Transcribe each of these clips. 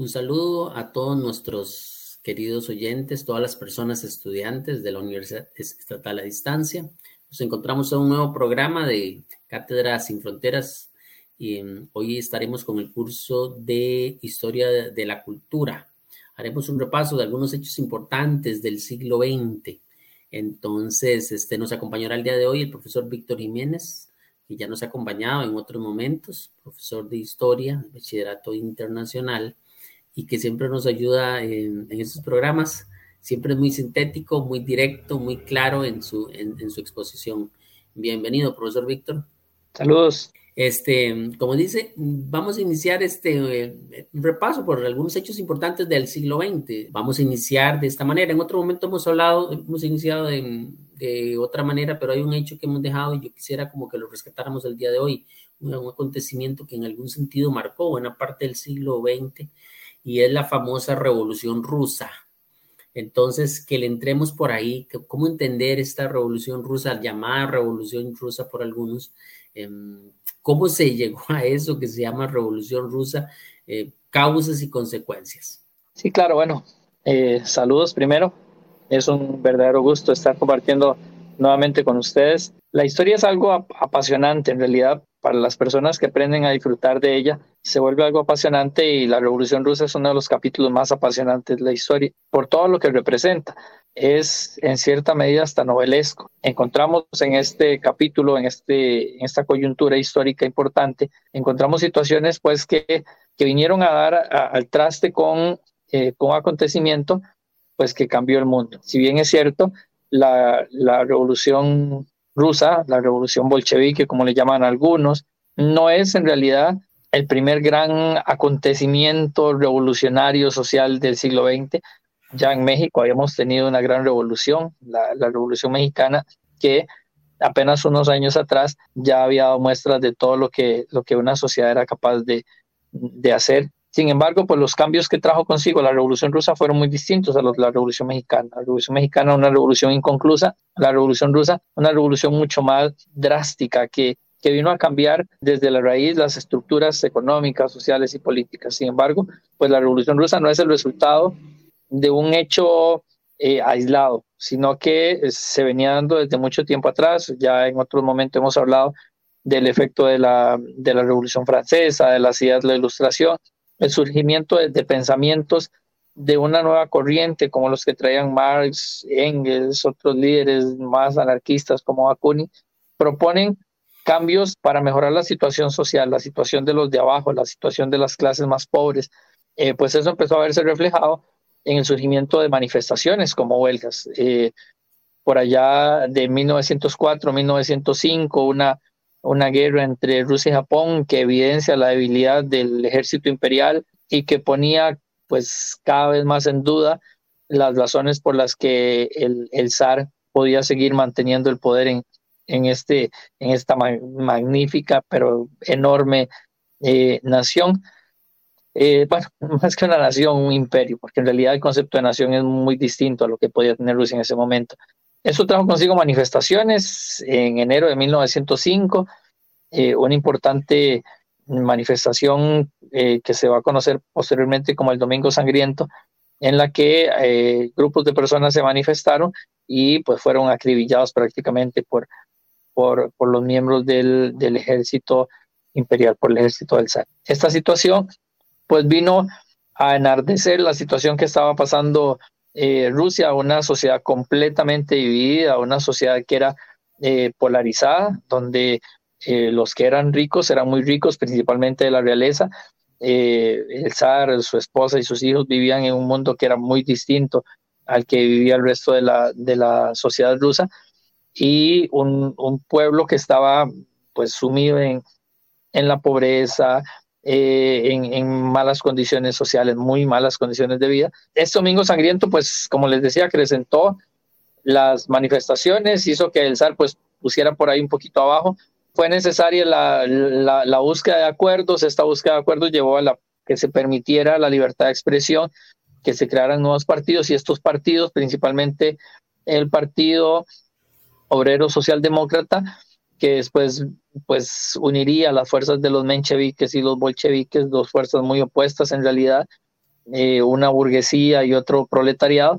Un saludo a todos nuestros queridos oyentes, todas las personas estudiantes de la Universidad Estatal a Distancia. Nos encontramos en un nuevo programa de Cátedra Sin Fronteras y mm, hoy estaremos con el curso de Historia de la Cultura. Haremos un repaso de algunos hechos importantes del siglo XX. Entonces, este, nos acompañará el día de hoy el profesor Víctor Jiménez, que ya nos ha acompañado en otros momentos, profesor de Historia, Bachillerato Internacional, y que siempre nos ayuda en, estos programas. Siempre es muy sintético, muy directo, muy claro en su, en, su exposición. Bienvenido, profesor Víctor. Saludos. Este, como dice, vamos a iniciar este eh, repaso por algunos hechos importantes del siglo XX. Vamos a iniciar de esta manera. En otro momento hemos hablado, hemos iniciado de, de, otra manera, pero hay un hecho que hemos dejado y yo quisiera como que lo rescatáramos el día de hoy. Un, un acontecimiento que en algún sentido marcó buena parte del siglo XX y es la famosa revolución rusa. Entonces, que le entremos por ahí, cómo entender esta revolución rusa, llamada revolución rusa por algunos, em, cómo se llegó a eso que se llama revolución rusa, eh, causas y consecuencias. Sí, claro, bueno, eh, saludos primero. Es un verdadero gusto estar compartiendo nuevamente con ustedes. La historia es algo apasionante, en realidad, para las personas que aprenden a disfrutar de ella, se vuelve algo apasionante y la Revolución Rusa es uno de los capítulos más apasionantes de la historia, por todo lo que representa. Es en cierta medida hasta novelesco. Encontramos en este capítulo, en, este, en esta coyuntura histórica importante, encontramos situaciones pues que, que vinieron a dar al traste con, eh, con acontecimiento pues que cambió el mundo. Si bien es cierto, la, la revolución rusa, la revolución bolchevique, como le llaman algunos, no es en realidad el primer gran acontecimiento revolucionario social del siglo XX. Ya en México habíamos tenido una gran revolución, la, revolución mexicana, que apenas unos años atrás ya había dado muestras de todo lo que, lo que una sociedad era capaz de, de hacer sin embargo, pues los cambios que trajo consigo la Revolución Rusa fueron muy distintos a los de la Revolución Mexicana. La Revolución Mexicana una revolución inconclusa, la Revolución Rusa una revolución mucho más drástica que, que vino a cambiar desde la raíz las estructuras económicas, sociales y políticas. Sin embargo, pues la Revolución Rusa no es el resultado de un hecho eh, aislado, sino que se venía dando desde mucho tiempo atrás. Ya en otro momento hemos hablado del efecto de la, de la Revolución Francesa, de las ideas de la Ilustración, el surgimiento de, pensamientos de una nueva corriente como los que traían Marx, Engels, otros líderes más anarquistas como Bakunin, proponen cambios para mejorar la situación social, la situación de los de abajo, la situación de las clases más pobres. Eh, pues eso empezó a verse reflejado en el surgimiento de manifestaciones como huelgas. Eh, por allá de 1904, 1905, una una guerra entre Rusia y Japón que evidencia la debilidad del ejército imperial y que ponía pues cada vez más en duda las razones por las que el, el zar podía seguir manteniendo el poder en, en, este, en esta magnífica pero enorme eh, nación. Eh, bueno, más que una nación, un imperio, porque en realidad el concepto de nación es muy distinto a lo que podía tener Rusia en ese momento. Eso trajo consigo manifestaciones en enero de 1905, eh, una importante manifestación eh, que se va a conocer posteriormente como el Domingo Sangriento, en la que eh, grupos de personas se manifestaron y pues fueron acribillados prácticamente por, por, los miembros del, ejército imperial, por el ejército del zar. Esta situación pues vino a enardecer la situación que estaba pasando eh, Rusia, una sociedad completamente dividida, una sociedad que era eh, polarizada, donde eh, los que eran ricos eran muy ricos, principalmente de la realeza. el zar, su esposa y sus hijos vivían en un mundo que era muy distinto al que vivía el resto de la sociedad rusa y un, un pueblo que estaba pues sumido en, en la pobreza, eh, en, malas condiciones sociales, muy malas condiciones de vida. Este domingo sangriento, pues como les decía, acrecentó las manifestaciones, hizo que el SAR pues pusiera por ahí un poquito abajo. Fue necesaria la, la, búsqueda de acuerdos, esta búsqueda de acuerdos llevó a la, que se permitiera la libertad de expresión, que se crearan nuevos partidos y estos partidos, principalmente el Partido Obrero Socialdemócrata, que después pues uniría las fuerzas de los mencheviques y los bolcheviques, dos fuerzas muy opuestas en realidad, eh, una burguesía y otro proletariado,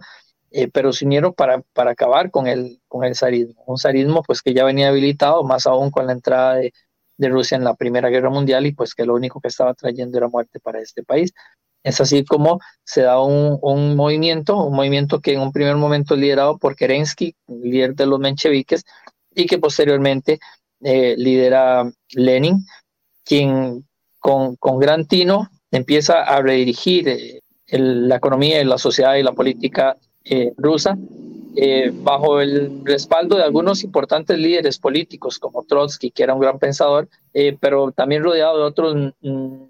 eh, pero se unieron para, para acabar con el, con el zarismo, un zarismo pues que ya venía habilitado, más aún con la entrada de, de Rusia en la Primera Guerra Mundial y pues que lo único que estaba trayendo era muerte para este país. Es así como se da un, un, movimiento, un movimiento que en un primer momento liderado por Kerensky, líder de los mencheviques, y que posteriormente eh, lidera Lenin, quien con, con, gran tino empieza a redirigir eh, la economía y la sociedad y la política eh, rusa bajo el respaldo de algunos importantes líderes políticos como Trotsky, que era un gran pensador, pero también rodeado de otros mm,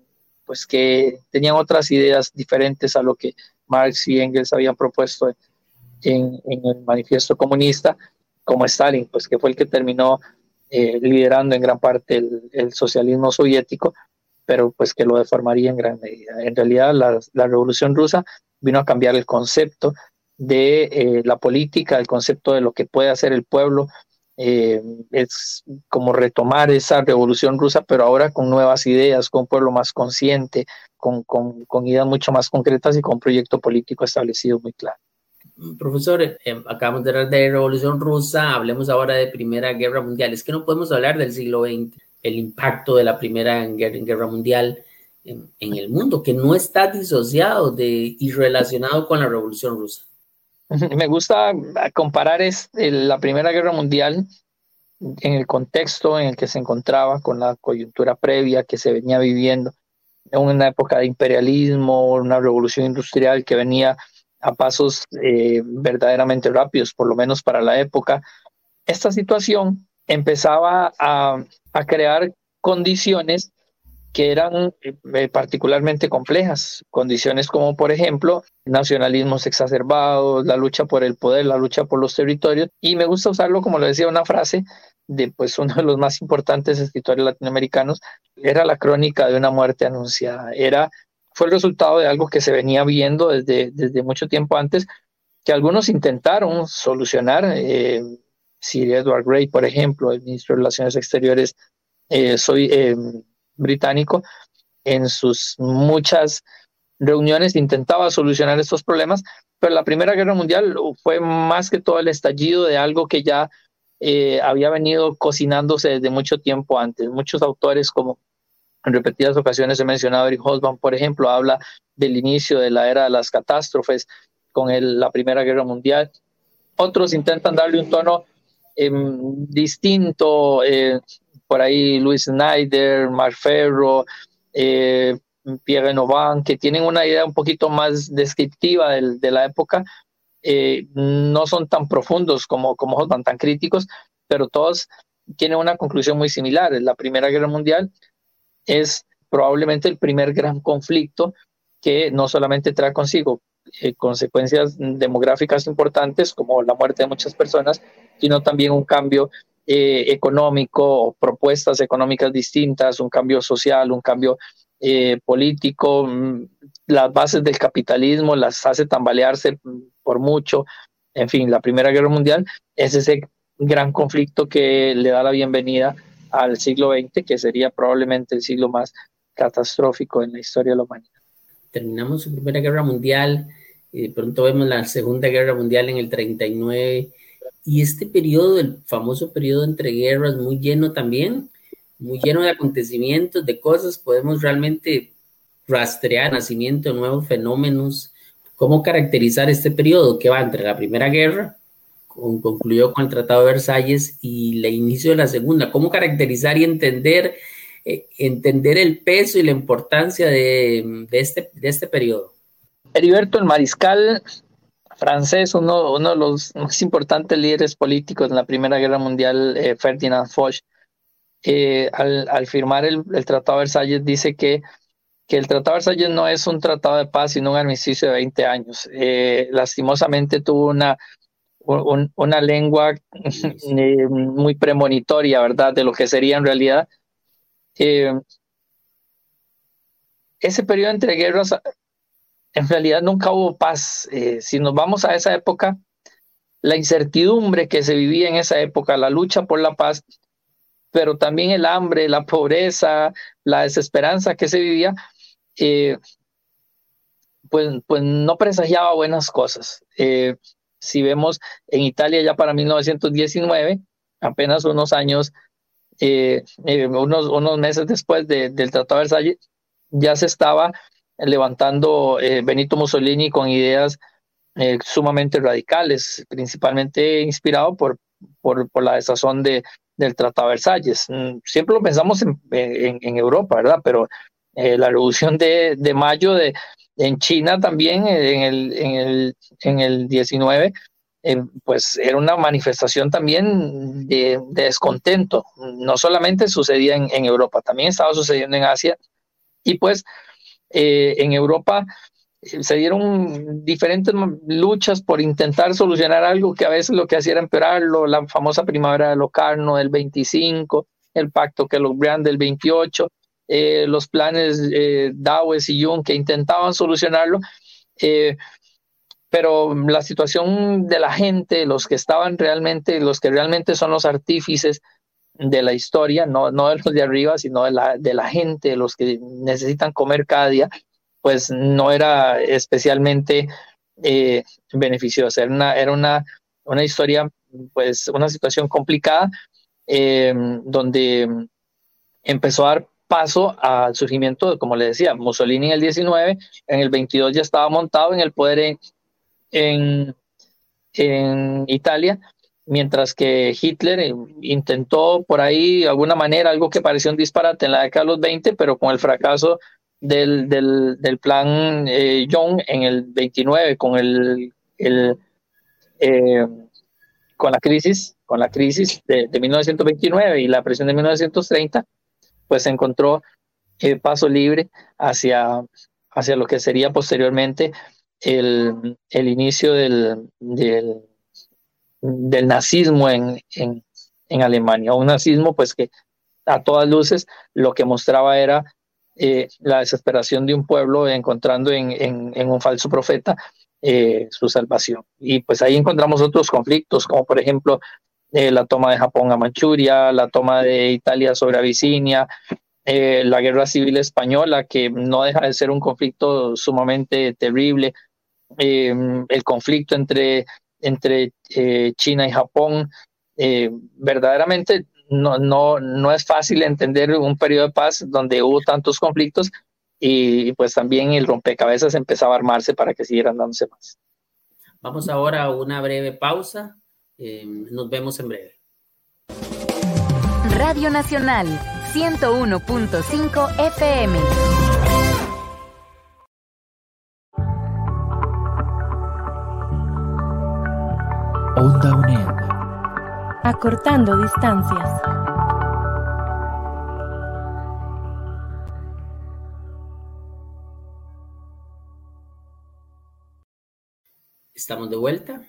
pues que tenían otras ideas diferentes a lo que Marx y Engels habían propuesto en, el manifiesto comunista como Stalin, pues que fue el que terminó eh, liderando en gran parte el, socialismo soviético, pero pues que lo deformaría en gran medida. En realidad la, la revolución rusa vino a cambiar el concepto de eh, la política, el concepto de lo que puede hacer el pueblo. Eh, es como retomar esa revolución rusa, pero ahora con nuevas ideas, con un pueblo más consciente, con, con, ideas mucho más concretas y con un proyecto político establecido muy claro. Profesor, eh, acabamos de hablar de Revolución Rusa, hablemos ahora de Primera Guerra Mundial. Es que no podemos hablar del siglo XX, el impacto de la Primera Guerra, Mundial en, el mundo, que no está disociado de, y relacionado con la Revolución Rusa. Me gusta comparar es, la Primera Guerra Mundial en el contexto en el que se encontraba, con la coyuntura previa que se venía viviendo, en una época de imperialismo, una revolución industrial que venía a pasos eh, verdaderamente rápidos, por lo menos para la época, esta situación empezaba a, crear condiciones que eran eh, particularmente complejas, condiciones como por ejemplo nacionalismos exacerbados, la lucha por el poder, la lucha por los territorios, y me gusta usarlo como lo decía una frase de pues uno de los más importantes escritores latinoamericanos, era la crónica de una muerte anunciada, era fue el resultado de algo que se venía viendo desde, desde mucho tiempo antes, que algunos intentaron solucionar. Eh, Sir Edward Grey, por ejemplo, el ministro de Relaciones Exteriores eh, soy, eh, británico, en sus muchas reuniones intentaba solucionar estos problemas, pero la Primera Guerra Mundial fue más que todo el estallido de algo que ya eh, había venido cocinándose desde mucho tiempo antes. Muchos autores como en repetidas ocasiones he mencionado Eric Hobsbawm, por ejemplo, habla del inicio de la era de las catástrofes con la Primera Guerra Mundial. Otros intentan darle un tono em, distinto, eh, por ahí Luis Snyder, Mark eh, Pierre Novan, que tienen una idea un poquito más descriptiva de, la época, eh, no son tan profundos como, como Hobsbawm, tan críticos, pero todos tienen una conclusión muy similar. La Primera Guerra Mundial es probablemente el primer gran conflicto que no solamente trae consigo eh, consecuencias demográficas importantes como la muerte de muchas personas, sino también un cambio eh, económico, propuestas económicas distintas, un cambio social, un cambio eh, político, mm, las bases del capitalismo las hace tambalearse por mucho. En fin, la Primera Guerra Mundial es ese gran conflicto que le da la bienvenida al siglo XX, que sería probablemente el siglo más catastrófico en la historia de la humanidad. Terminamos la Primera Guerra Mundial, y de pronto vemos la Segunda Guerra Mundial en el 39, y este periodo, el famoso periodo entre guerras, muy lleno también, muy lleno de acontecimientos, de cosas, podemos realmente rastrear nacimiento de nuevos fenómenos. ¿Cómo caracterizar este periodo que va entre la Primera Guerra concluyó con el Tratado de Versalles y el inicio de la segunda. ¿Cómo caracterizar y entender, eh, entender el peso y la importancia de, este, de este periodo? Heriberto, el mariscal francés, uno, uno de los más importantes líderes políticos en la Primera Guerra Mundial, eh, Ferdinand Foch, eh, al, al, firmar el, el, Tratado de Versalles dice que que el Tratado de Versalles no es un tratado de paz, sino un armisticio de 20 años. Eh, lastimosamente tuvo una, una lengua eh, muy premonitoria, ¿verdad?, de lo que sería en realidad. Eh, ese periodo entre guerras, en realidad nunca hubo paz. si nos vamos a esa época, la incertidumbre que se vivía en esa época, la lucha por la paz, pero también el hambre, la pobreza, la desesperanza que se vivía, eh, pues, pues no presagiaba buenas cosas. Eh, si vemos en Italia ya para 1919, apenas unos años, eh, unos, unos meses después del Tratado de Versalles, ya se estaba levantando Benito Mussolini con ideas sumamente radicales, principalmente inspirado por, por, la desazón de, del Tratado de Versalles. Mm, siempre lo pensamos en, en, Europa, ¿verdad? Pero eh, la revolución de, de mayo de, en China también, eh, en el, en el, en el 19, eh, pues era una manifestación también de, descontento. No solamente sucedía en, en, Europa, también estaba sucediendo en Asia. Y pues en Europa se dieron diferentes luchas por intentar solucionar algo que a veces lo que hacía era empeorarlo, la famosa primavera de Locarno del 25, el pacto que Brand del 28, eh, los planes eh, Dawes y Jung que intentaban solucionarlo, eh, pero la situación de la gente, los que estaban realmente, los que realmente son los artífices de la historia, no, no de los de arriba, sino de la, de la gente, los que necesitan comer cada día, pues no era especialmente eh, beneficiosa. Era una, era una, una historia, pues una situación complicada, eh, donde empezó a dar paso al surgimiento, como le decía, Mussolini en el 19, en el 22 ya estaba montado en el poder en, en, Italia, mientras que Hitler eh, intentó por ahí de alguna manera algo que pareció un disparate en la década de los 20, pero con el fracaso del, del, del plan eh, Young en el 29 con el, el eh, con la crisis con la crisis de, de, 1929 y la presión de 1930 pues se encontró el paso libre hacia hacia lo que sería posteriormente el, el inicio del, del, del nazismo en, en, en Alemania un nazismo pues que a todas luces lo que mostraba era eh, la desesperación de un pueblo encontrando en, en, un falso profeta eh, su salvación. Y pues ahí encontramos otros conflictos, como por ejemplo eh, la toma de Japón a Manchuria, la toma de Italia sobre Abisinia, la guerra civil española, que no deja de ser un conflicto sumamente terrible, el conflicto entre, entre China y Japón. verdaderamente no, no, no es fácil entender un periodo de paz donde hubo tantos conflictos y pues también el rompecabezas empezaba a armarse para que siguieran dándose más. Vamos ahora a una breve pausa. Eh, nos vemos en breve. Radio Nacional 101.5 FM. Onda UNED acortando distancias. Estamos de vuelta.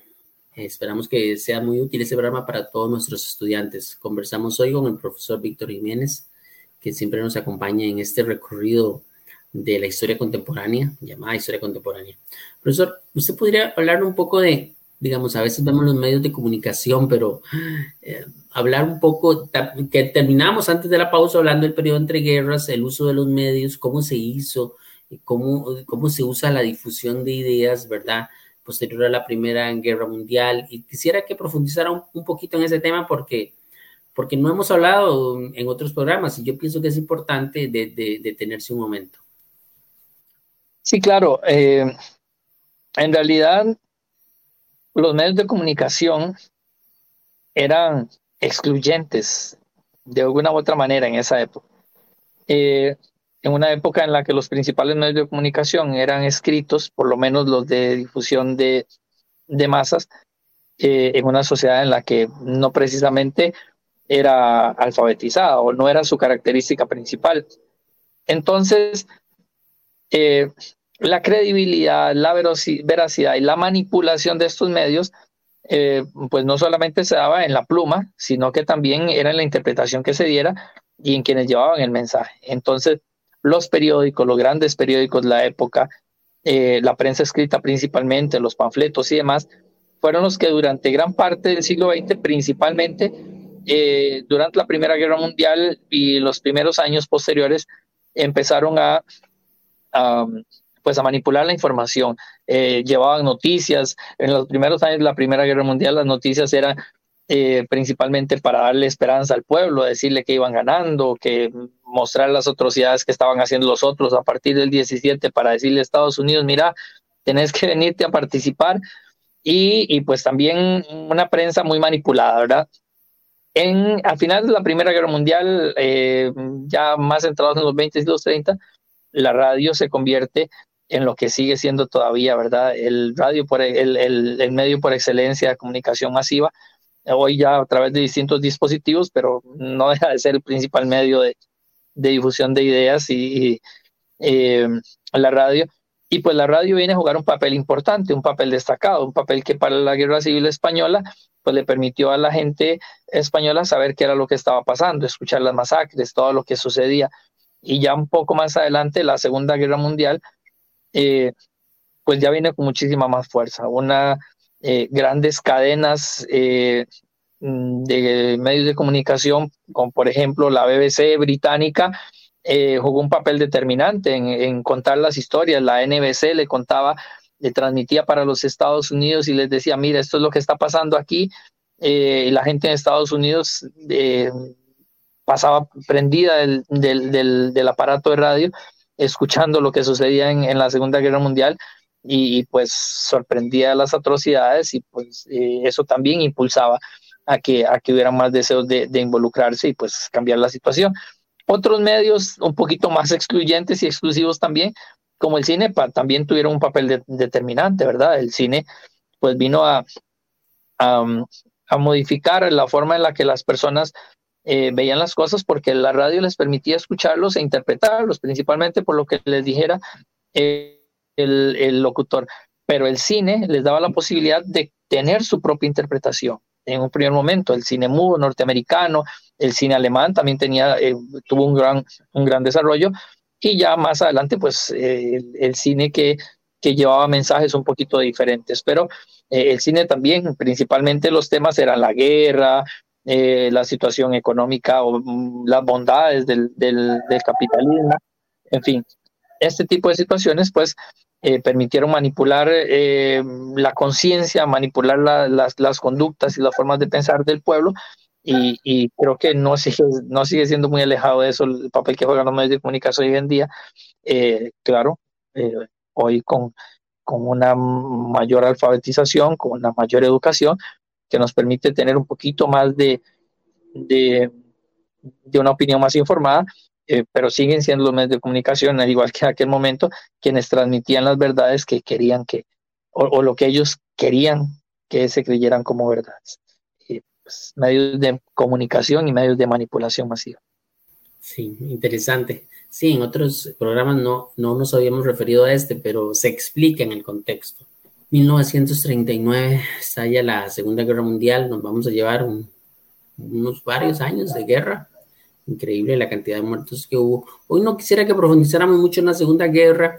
Esperamos que sea muy útil este programa para todos nuestros estudiantes. Conversamos hoy con el profesor Víctor Jiménez, que siempre nos acompaña en este recorrido de la historia contemporánea, llamada historia contemporánea. Profesor, ¿usted podría hablar un poco de digamos, a veces vemos los medios de comunicación, pero eh, hablar un poco, que terminamos antes de la pausa hablando del periodo entre guerras, el uso de los medios, cómo se hizo, cómo, cómo se usa la difusión de ideas, ¿verdad? Posterior a la Primera Guerra Mundial. Y quisiera que profundizara un, poquito en ese tema porque, porque no hemos hablado en otros programas y yo pienso que es importante de, detenerse un momento. Sí, claro. Eh, en realidad, los medios de comunicación eran excluyentes de alguna u otra manera en esa época. Eh, en una época en la que los principales medios de comunicación eran escritos, por lo menos los de difusión de, masas, eh, en una sociedad en la que no precisamente era alfabetizada o no era su característica principal. Entonces, eh, la credibilidad, la veracidad y la manipulación de estos medios, eh, pues no solamente se daba en la pluma, sino que también era en la interpretación que se diera y en quienes llevaban el mensaje. Entonces, los periódicos, los grandes periódicos de la época, eh, la prensa escrita principalmente, los panfletos y demás, fueron los que durante gran parte del siglo XX, principalmente eh, durante la Primera Guerra Mundial y los primeros años posteriores, empezaron a, pues a manipular la información. Eh, llevaban noticias. En los primeros años de la Primera Guerra Mundial, las noticias eran eh, principalmente para darle esperanza al pueblo, decirle que iban ganando, que mostrar las atrocidades que estaban haciendo los otros a partir del 17 para decirle a Estados Unidos, mira, tenés que venirte a participar. Y, y pues también una prensa muy manipulada, ¿verdad? En, al final de la Primera Guerra Mundial, eh, ya más centrados en los 20 y los 30, la radio se convierte en lo que sigue siendo todavía, ¿verdad? El radio, por el, el, el, medio por excelencia de comunicación masiva, hoy ya a través de distintos dispositivos, pero no deja de ser el principal medio de, de difusión de ideas y, eh, la radio. Y pues la radio viene a jugar un papel importante, un papel destacado, un papel que para la Guerra Civil Española pues le permitió a la gente española saber qué era lo que estaba pasando, escuchar las masacres, todo lo que sucedía. Y ya un poco más adelante, la Segunda Guerra Mundial, eh, pues ya viene con muchísima más fuerza. Una eh, grandes cadenas eh, de medios de comunicación, como por ejemplo la BBC británica, jugó un papel determinante en, contar las historias. La NBC le contaba le transmitía para los Estados Unidos y les decía, mira, esto es lo que está pasando aquí. Y la gente en Estados Unidos pasaba prendida del, del, aparato de radio, escuchando lo que sucedía en, en la Segunda Guerra Mundial y, pues sorprendía las atrocidades y pues eh, eso también impulsaba a que, a que hubiera más deseos de, de involucrarse y pues cambiar la situación. Otros medios un poquito más excluyentes y exclusivos también como el cine también tuvieron un papel determinante, ¿verdad? El cine pues vino a, a, modificar la forma en la que las personas eh, veían las cosas porque la radio les permitía escucharlos e interpretarlos, principalmente por lo que les dijera eh, el, el locutor. Pero el cine les daba la posibilidad de tener su propia interpretación en un primer momento. El cine mudo norteamericano, el cine alemán también tenía, eh, tuvo un gran, un gran desarrollo, y ya más adelante pues eh, el, cine que, que llevaba mensajes un poquito diferentes, pero eh, el cine también, principalmente los temas eran la guerra, eh, la situación económica o mm, las bondades del, del, capitalismo, en fin, este tipo de situaciones pues permitieron manipular la conciencia, manipular las, las conductas y las formas de pensar del pueblo y, creo que no sigue, no sigue siendo muy alejado de eso el papel que juegan los medios de comunicación hoy en día. Eh, claro, eh, hoy con, con una mayor alfabetización, con una mayor educación, que nos permite tener un poquito más de, de, una opinión más informada, eh, pero siguen siendo los medios de comunicación, al igual que en aquel momento, quienes transmitían las verdades que querían que, o lo que ellos querían que se creyeran como verdades. Pues, medios de comunicación y medios de manipulación masiva. Sí, interesante. Sí, en otros programas no, no nos habíamos referido a este, pero se explica en el contexto. 1939 estalla la Segunda Guerra Mundial, nos vamos a llevar unos varios años de guerra. Increíble la cantidad de muertos que hubo. Hoy no quisiera que profundizáramos mucho en la Segunda Guerra,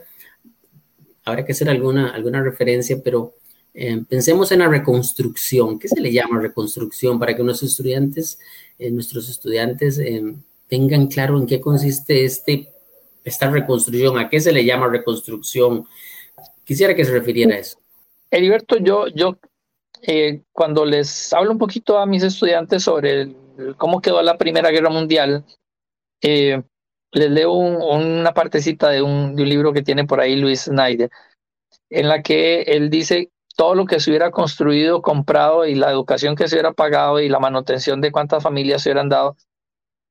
habrá que hacer alguna, alguna referencia, pero eh, pensemos en la reconstrucción. ¿Qué se le llama reconstrucción? Para que nuestros estudiantes, eh, nuestros estudiantes eh, tengan claro en qué consiste este, esta reconstrucción, a qué se le llama reconstrucción. Quisiera que se refiriera a eso. Heriberto, yo, yo cuando les hablo un poquito a mis estudiantes sobre cómo quedó la Primera Guerra Mundial, les leo una partecita de un, de un libro que tiene por ahí Luis Snyder, en la que él dice todo lo que se hubiera construido, comprado y la educación que se hubiera pagado y la manutención de cuántas familias se hubieran dado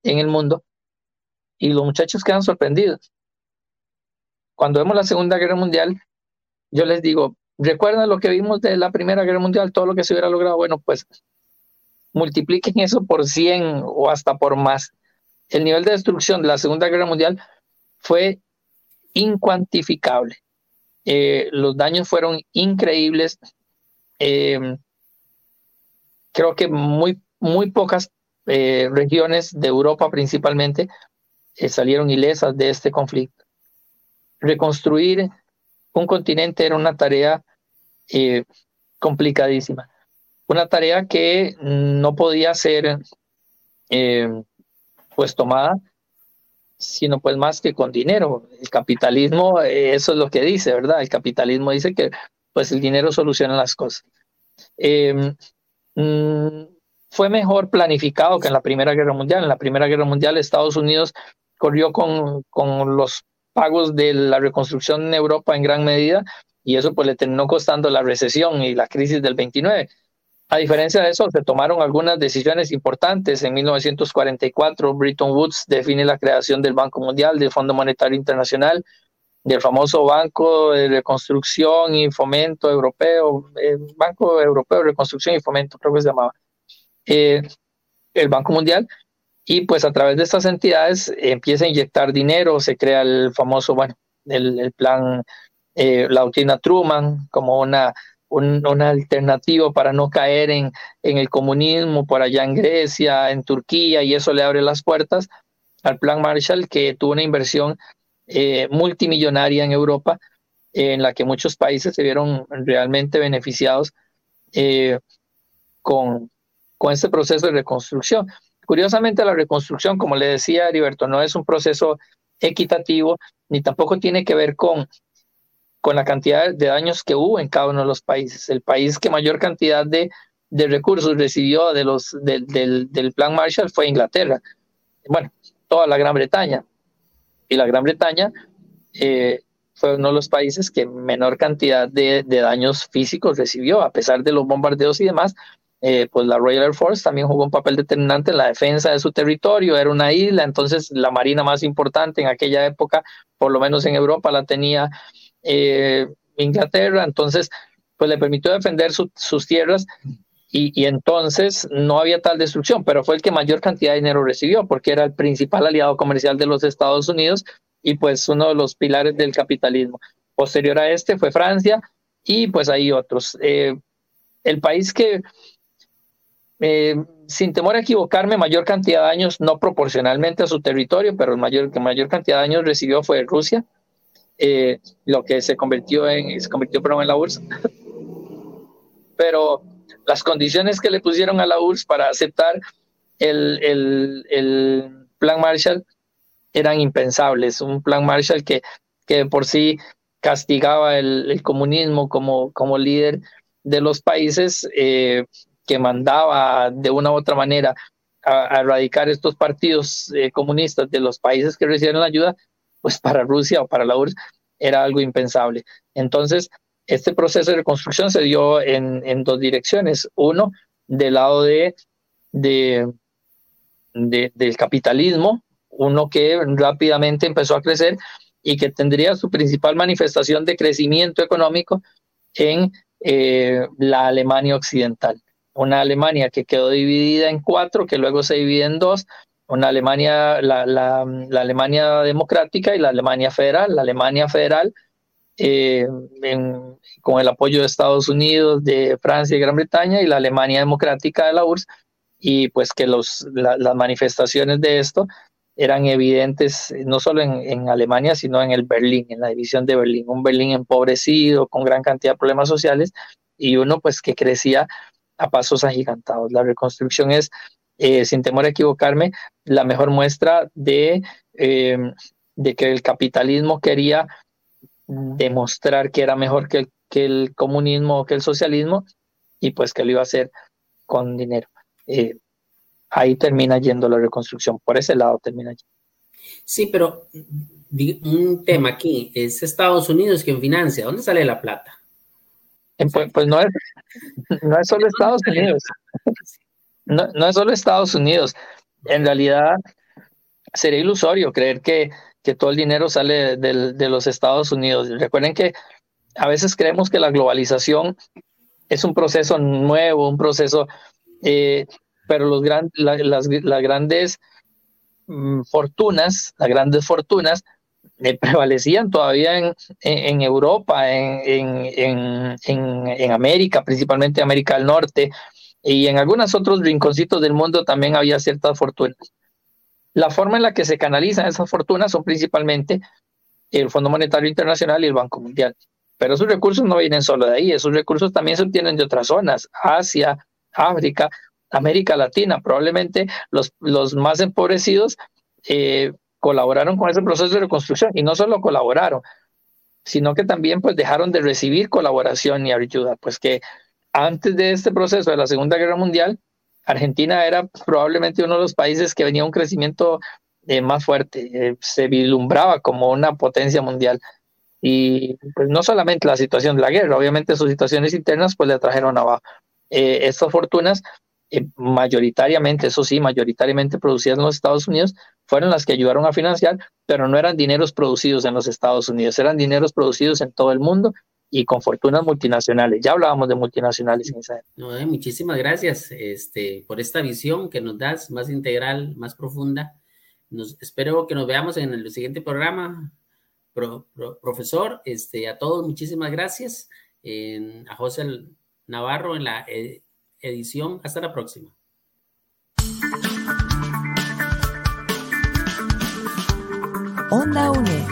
en el mundo. Y los muchachos quedan sorprendidos. Cuando vemos la Segunda Guerra Mundial, yo les digo, ¿recuerdan lo que vimos de la Primera Guerra Mundial? Todo lo que se hubiera logrado. Bueno, pues multipliquen eso por 100 o hasta por más. El nivel de destrucción de la Segunda Guerra Mundial fue incuantificable. Eh, los daños fueron increíbles. Eh, creo que muy, muy pocas eh, regiones de Europa principalmente salieron ilesas de este conflicto. Reconstruir un continente era una tarea complicadísima, una tarea que no podía ser pues tomada sino pues más que con dinero. El capitalismo, eh, eso es lo que dice, ¿verdad? El capitalismo dice que pues el dinero soluciona las cosas. Em, mm, fue mejor planificado que en la Primera Guerra Mundial. En la Primera Guerra Mundial Estados Unidos corrió con, con los pagos de la reconstrucción en Europa en gran medida y eso pues le terminó costando la recesión y la crisis del 29. A diferencia de eso, se tomaron algunas decisiones importantes. En 1944, Bretton Woods define la creación del Banco Mundial, del Fondo Monetario Internacional, del famoso Banco de Reconstrucción y Fomento Europeo, el Banco Europeo de Reconstrucción y Fomento, creo que se llamaba, eh, el Banco Mundial. Y pues a través de estas entidades empieza a inyectar dinero, se crea el famoso, bueno, el, plan, eh, la doctrina Truman, como una una alternativa para no caer en, en el comunismo por allá en Grecia, en Turquía, y eso le abre las puertas al Plan Marshall, que tuvo una inversión eh, multimillonaria en Europa, en la que muchos países se vieron realmente beneficiados eh, con, con este proceso de reconstrucción. Curiosamente, la reconstrucción, como le decía Heriberto, no es un proceso equitativo, ni tampoco tiene que ver con con la cantidad de daños que hubo en cada uno de los países. El país que mayor cantidad de, de recursos recibió de los, del, del, plan Marshall fue Inglaterra. Bueno, toda la Gran Bretaña. Y la Gran Bretaña eh, fue uno de los países que menor cantidad de, de, daños físicos recibió, a pesar de los bombardeos y demás. Eh, pues la Royal Air Force también jugó un papel determinante en la defensa de su territorio, era una isla, entonces la marina más importante en aquella época, por lo menos en Europa, la tenía eh, Inglaterra, entonces pues le permitió defender sus tierras y, entonces no había tal destrucción, pero fue el que mayor cantidad de dinero recibió porque era el principal aliado comercial de los Estados Unidos y pues uno de los pilares del capitalismo. Posterior a este fue Francia y pues hay otros. Eh, el país que, eh, sin temor a equivocarme, mayor cantidad de años, no proporcionalmente a su territorio, pero el mayor, que mayor cantidad de años recibió fue Rusia, eh, lo que se convirtió en, se convirtió en la URSS. Pero las condiciones que le pusieron a la URSS para aceptar el, el, el plan Marshall eran impensables. Un plan Marshall que, que por sí castigaba el, el comunismo como, como líder de los países, eh, que mandaba de una u otra manera a, erradicar estos partidos eh, comunistas de los países que recibieron la ayuda, pues para Rusia o para la URSS era algo impensable. Entonces, este proceso de reconstrucción se dio en, dos direcciones. Uno, del lado de, del capitalismo, uno que rápidamente empezó a crecer y que tendría su principal manifestación de crecimiento económico en eh, la Alemania occidental. Una Alemania que quedó dividida en cuatro, que luego se divide en dos, una Alemania, la, la, Alemania democrática y la Alemania federal. La Alemania federal, eh, con el apoyo de Estados Unidos, de Francia y Gran Bretaña, y la Alemania democrática de la URSS, y pues que los, las manifestaciones de esto eran evidentes no solo en, en, Alemania, sino en el Berlín, en la división de Berlín, un Berlín empobrecido, con gran cantidad de problemas sociales, y uno pues que crecía a pasos agigantados. La reconstrucción es eh, sin temor a equivocarme, la mejor muestra de, eh, de que el capitalismo quería demostrar que era mejor que el, que el comunismo o que el socialismo y pues que lo iba a hacer con dinero. Eh, ahí termina yendo la reconstrucción, por ese lado termina yendo. Sí, pero un tema aquí, es Estados Unidos quien financia, ¿dónde sale la plata? Pues, pues, no, es, no es solo Estados Unidos no, no es solo Estados Unidos. En realidad, sería ilusorio creer que, que todo el dinero sale de los Estados Unidos. Recuerden que a veces creemos que la globalización es un proceso nuevo, un proceso, eh, pero los las, las, grandes mm, fortunas, las grandes fortunas eh, prevalecían todavía en, en, Europa, en, en, en, América, principalmente América del Norte, y en algunos otros rinconcitos del mundo también había ciertas fortunas. La forma en la que se canalizan esas fortunas son principalmente el Fondo Monetario Internacional y el Banco Mundial. Pero esos recursos no vienen solo de ahí, esos recursos también se obtienen de otras zonas, Asia, África, América Latina. Probablemente los, los más empobrecidos eh, colaboraron con ese proceso de reconstrucción y no solo colaboraron, sino que también pues dejaron de recibir colaboración y ayuda, pues que antes de este proceso de la Segunda Guerra Mundial, Argentina era probablemente uno de los países que venía un crecimiento eh, más fuerte, eh, se vislumbraba como una potencia mundial. Y pues no solamente la situación de la guerra, obviamente sus situaciones internas pues le trajeron abajo. Eh, estas fortunas eh, mayoritariamente, eso sí, mayoritariamente producidas en los Estados Unidos, fueron las que ayudaron a financiar, pero no eran dineros producidos en los Estados Unidos, eran dineros producidos en todo el mundo y con fortunas multinacionales. Ya hablábamos de multinacionales en esa no, eh, Muchísimas gracias este, por esta visión que nos das, más integral, más profunda. Nos, espero que nos veamos en el siguiente programa. profesor, este, a todos muchísimas gracias. a José Navarro en la eh, edición. Hasta la próxima. Onda UNED.